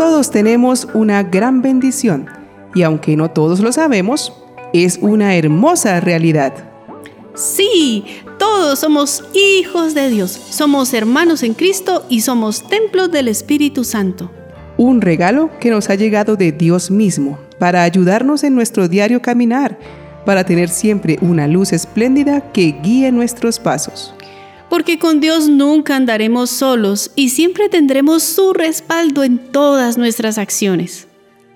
Todos tenemos una gran bendición y aunque no todos lo sabemos, es una hermosa realidad. Sí, todos somos hijos de Dios, somos hermanos en Cristo y somos templos del Espíritu Santo. Un regalo que nos ha llegado de Dios mismo para ayudarnos en nuestro diario caminar, para tener siempre una luz espléndida que guíe nuestros pasos. Porque con Dios nunca andaremos solos y siempre tendremos su respaldo en todas nuestras acciones.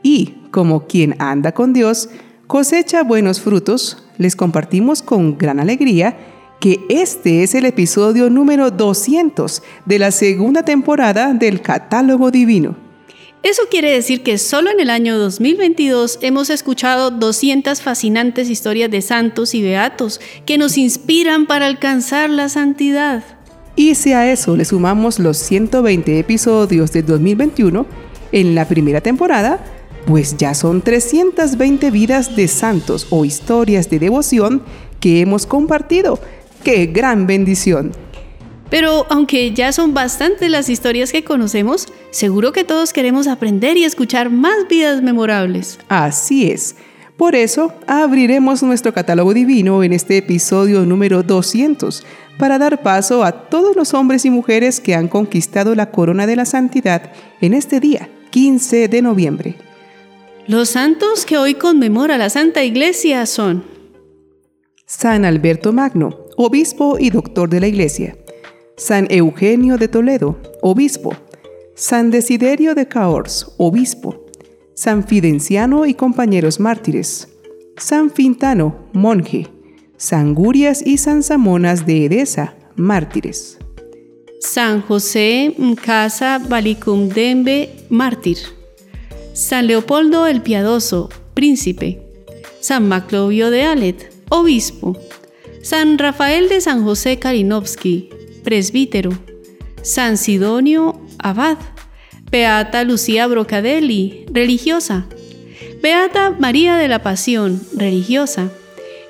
Y, como quien anda con Dios, cosecha buenos frutos, les compartimos con gran alegría que este es el episodio número 200 de la segunda temporada del Catálogo Divino. Eso quiere decir que solo en el año 2022 hemos escuchado 200 fascinantes historias de santos y beatos que nos inspiran para alcanzar la santidad. Y si a eso le sumamos los 120 episodios de 2021, en la primera temporada, pues ya son 320 vidas de santos o historias de devoción que hemos compartido. ¡Qué gran bendición! Pero aunque ya son bastantes las historias que conocemos, seguro que todos queremos aprender y escuchar más vidas memorables. Así es. Por eso abriremos nuestro catálogo divino en este episodio número 200 para dar paso a todos los hombres y mujeres que han conquistado la corona de la santidad en este día, 15 de noviembre. Los santos que hoy conmemora la Santa Iglesia son San Alberto Magno, obispo y doctor de la Iglesia. San Eugenio de Toledo, obispo, San Desiderio de Caors, obispo, San Fidenciano y compañeros mártires, San Fintano, monje, San Gurias y San Samonas de Edesa, mártires. San José Mkasa Balicumdembe, mártir. San Leopoldo el Piadoso, príncipe. San Maclovio de Alet, obispo. San Rafael de San José Kalinowski, presbítero, San Sidonio, abad, Beata Lucía Brocadelli, religiosa, Beata María de la Pasión, religiosa,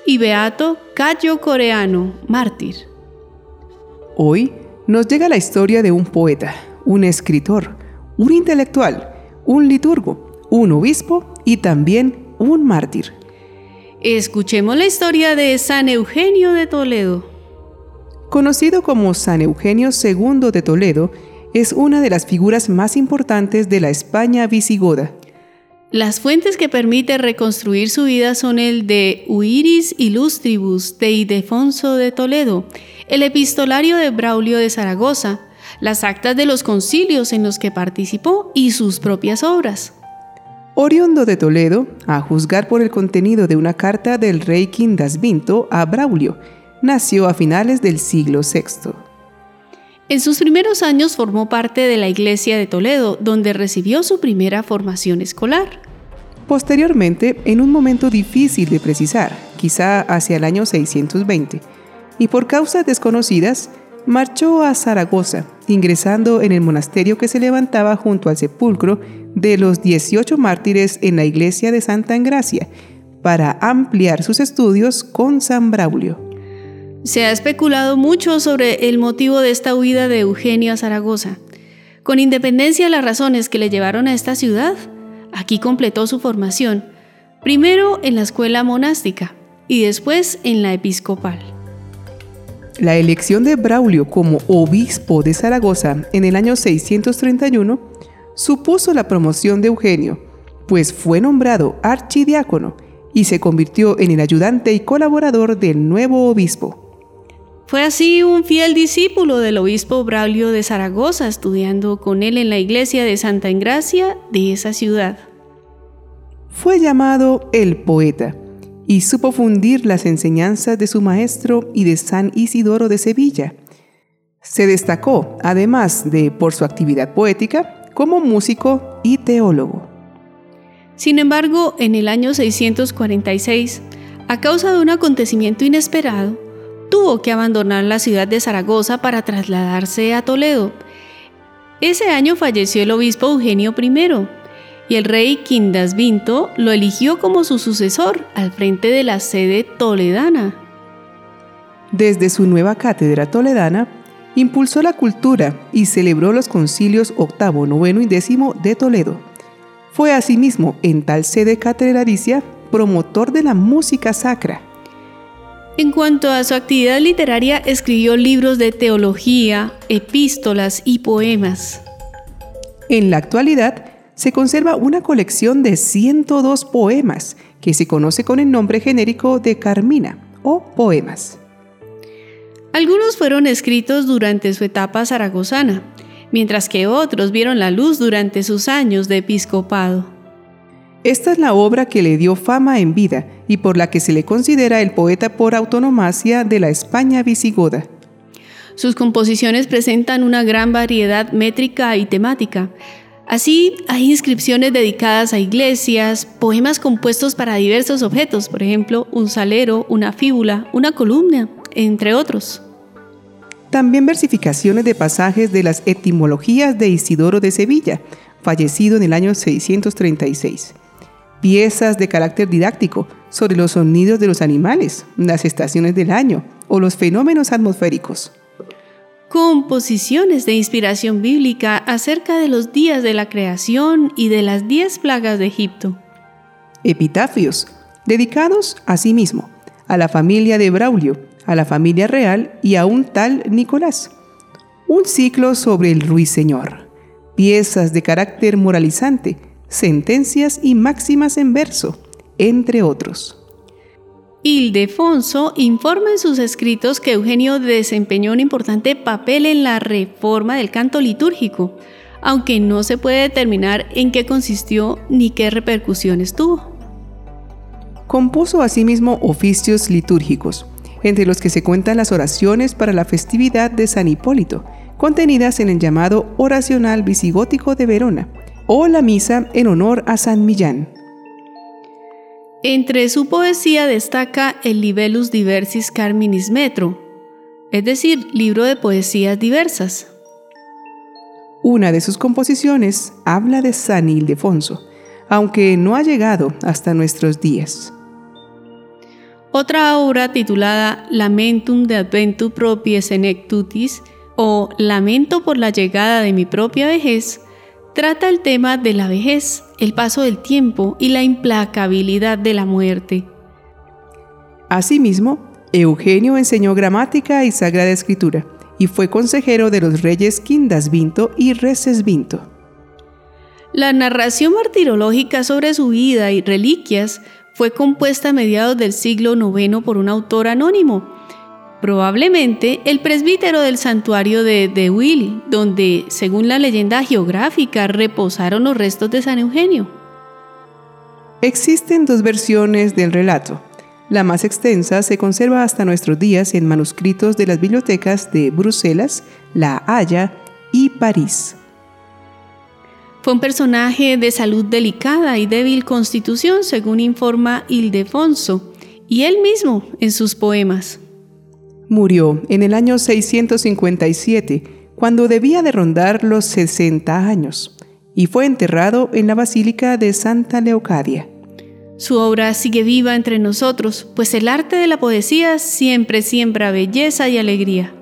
y Beato Cayo Coreano, mártir. Hoy nos llega la historia de un poeta, un escritor, un intelectual, un liturgo, un obispo y también un mártir. Escuchemos la historia de San Eugenio de Toledo. Conocido como San Eugenio II de Toledo, es una de las figuras más importantes de la España visigoda. Las fuentes que permiten reconstruir su vida son el de Uiris Illustribus de Idefonso de Toledo, el epistolario de Braulio de Zaragoza, las actas de los concilios en los que participó y sus propias obras. Oriundo de Toledo, a juzgar por el contenido de una carta del rey Quindasvinto a Braulio, nació a finales del siglo VI. En sus primeros años formó parte de la iglesia de Toledo, donde recibió su primera formación escolar. Posteriormente, en un momento difícil de precisar, quizá hacia el año 620, y por causas desconocidas, marchó a Zaragoza, ingresando en el monasterio que se levantaba junto al sepulcro de los 18 mártires en la iglesia de Santa Engracia, para ampliar sus estudios con San Braulio. Se ha especulado mucho sobre el motivo de esta huida de Eugenio a Zaragoza. Con independencia de las razones que le llevaron a esta ciudad, aquí completó su formación, primero en la escuela monástica y después en la episcopal. La elección de Braulio como obispo de Zaragoza en el año 631 supuso la promoción de Eugenio, pues fue nombrado archidiácono y se convirtió en el ayudante y colaborador del nuevo obispo. Fue así un fiel discípulo del obispo Braulio de Zaragoza, estudiando con él en la iglesia de Santa Engracia de esa ciudad. Fue llamado el poeta y supo fundir las enseñanzas de su maestro y de San Isidoro de Sevilla. Se destacó, además de por su actividad poética, como músico y teólogo. Sin embargo, en el año 646, a causa de un acontecimiento inesperado, tuvo que abandonar la ciudad de Zaragoza para trasladarse a Toledo. Ese año falleció el obispo Eugenio I y el rey Quindasvinto lo eligió como su sucesor al frente de la sede toledana. Desde su nueva cátedra toledana, impulsó la cultura y celebró los concilios octavo, noveno y décimo de Toledo. Fue asimismo, en tal sede catedralicia, promotor de la música sacra. En cuanto a su actividad literaria, escribió libros de teología, epístolas y poemas. En la actualidad, se conserva una colección de 102 poemas que se conoce con el nombre genérico de Carmina o poemas. Algunos fueron escritos durante su etapa zaragozana, mientras que otros vieron la luz durante sus años de episcopado. Esta es la obra que le dio fama en vida y por la que se le considera el poeta por autonomacia de la España visigoda. Sus composiciones presentan una gran variedad métrica y temática, Así, hay inscripciones dedicadas a iglesias, poemas compuestos para diversos objetos, por ejemplo, un salero, una fíbula, una columna, entre otros. También versificaciones de pasajes de las etimologías de Isidoro de Sevilla, fallecido en el año 636. Piezas de carácter didáctico sobre los sonidos de los animales, las estaciones del año o los fenómenos atmosféricos composiciones de inspiración bíblica acerca de los días de la creación y de las diez plagas de Egipto. Epitafios, dedicados a sí mismo, a la familia de Braulio, a la familia real y a un tal Nicolás. Un ciclo sobre el ruiseñor, piezas de carácter moralizante, sentencias y máximas en verso, entre otros. Ildefonso informa en sus escritos que Eugenio desempeñó un importante papel en la reforma del canto litúrgico, aunque no se puede determinar en qué consistió ni qué repercusiones tuvo. Compuso asimismo oficios litúrgicos, entre los que se cuentan las oraciones para la festividad de San Hipólito, contenidas en el llamado Oracional Visigótico de Verona, o la misa en honor a San Millán. Entre su poesía destaca el Libellus Diversis Carminis Metro, es decir, libro de poesías diversas. Una de sus composiciones habla de San Ildefonso, aunque no ha llegado hasta nuestros días. Otra obra titulada Lamentum de Adventu Proprie Senectutis o Lamento por la llegada de mi propia vejez trata el tema de la vejez, el paso del tiempo y la implacabilidad de la muerte. Asimismo, Eugenio enseñó gramática y sagrada escritura y fue consejero de los reyes Quindasvinto y Recesvinto. La narración martirológica sobre su vida y reliquias fue compuesta a mediados del siglo IX por un autor anónimo, Probablemente el presbítero del santuario de De Will, donde, según la leyenda geográfica, reposaron los restos de San Eugenio. Existen dos versiones del relato. La más extensa se conserva hasta nuestros días en manuscritos de las bibliotecas de Bruselas, La Haya y París. Fue un personaje de salud delicada y débil constitución, según informa Ildefonso, y él mismo en sus poemas. Murió en el año 657, cuando debía de rondar los 60 años, y fue enterrado en la Basílica de Santa Leocadia. Su obra sigue viva entre nosotros, pues el arte de la poesía siempre siembra belleza y alegría.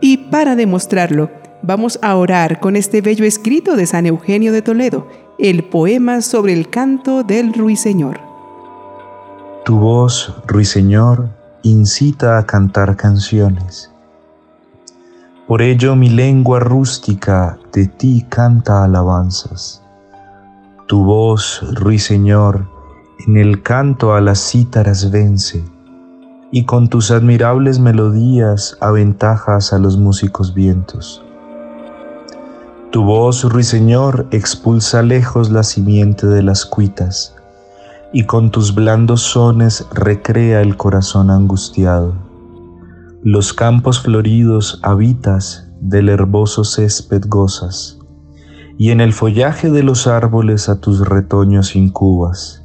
Y para demostrarlo, vamos a orar con este bello escrito de San Eugenio de Toledo, el poema sobre el canto del ruiseñor. Tu voz, ruiseñor, incita a cantar canciones. Por ello mi lengua rústica de ti canta alabanzas. Tu voz, ruiseñor, en el canto a las cítaras vence, y con tus admirables melodías aventajas a los músicos vientos. Tu voz, ruiseñor, expulsa lejos la simiente de las cuitas, y con tus blandos sones recrea el corazón angustiado. Los campos floridos habitas, del herboso césped gozas, y en el follaje de los árboles a tus retoños incubas.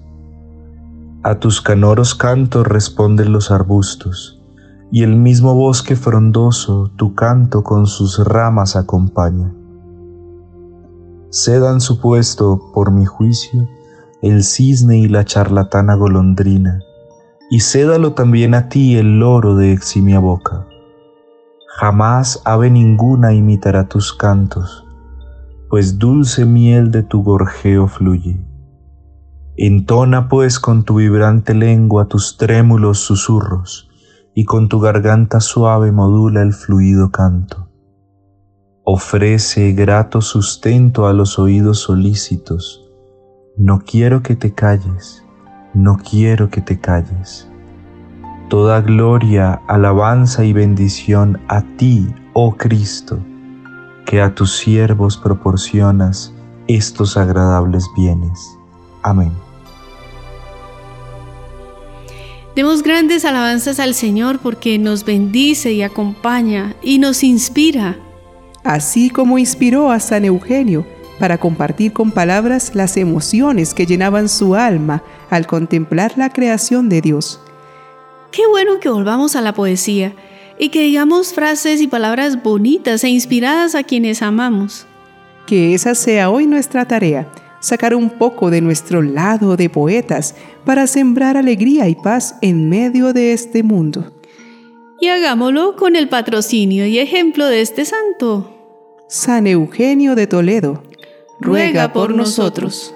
A tus canoros cantos responden los arbustos, y el mismo bosque frondoso tu canto con sus ramas acompaña. Cedan su puesto, por mi juicio, el cisne y la charlatana golondrina, y cédalo también a ti el loro de eximia boca. Jamás ave ninguna imitará tus cantos, pues dulce miel de tu gorjeo fluye. Entona pues con tu vibrante lengua tus trémulos susurros, y con tu garganta suave modula el fluido canto. Ofrece grato sustento a los oídos solícitos. No quiero que te calles, no quiero que te calles. Toda gloria, alabanza y bendición a ti, oh Cristo, que a tus siervos proporcionas estos agradables bienes. Amén. Demos grandes alabanzas al Señor porque nos bendice y acompaña y nos inspira. Así como inspiró a San Eugenio para compartir con palabras las emociones que llenaban su alma al contemplar la creación de Dios. Qué bueno que volvamos a la poesía y que digamos frases y palabras bonitas e inspiradas a quienes amamos. Que esa sea hoy nuestra tarea, sacar un poco de nuestro lado de poetas para sembrar alegría y paz en medio de este mundo. Y hagámoslo con el patrocinio y ejemplo de este santo. San Eugenio de Toledo, ruega por nosotros.